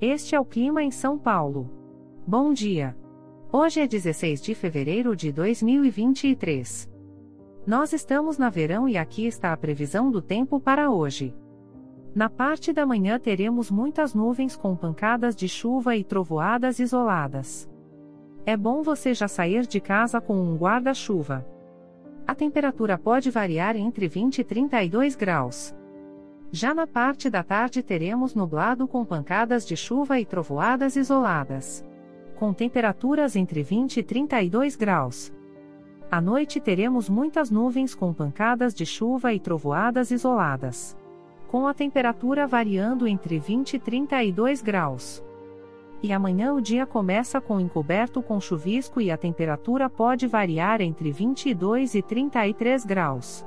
Este é o clima em São Paulo. Bom dia. Hoje é 16 de fevereiro de 2023. Nós estamos na verão e aqui está a previsão do tempo para hoje. Na parte da manhã teremos muitas nuvens com pancadas de chuva e trovoadas isoladas. É bom você já sair de casa com um guarda-chuva. A temperatura pode variar entre 20 e 32 graus. Já na parte da tarde teremos nublado com pancadas de chuva e trovoadas isoladas. Com temperaturas entre 20 e 32 graus. À noite teremos muitas nuvens com pancadas de chuva e trovoadas isoladas com a temperatura variando entre 20 e 32 graus. E amanhã o dia começa com encoberto com chuvisco e a temperatura pode variar entre 22 e 33 graus.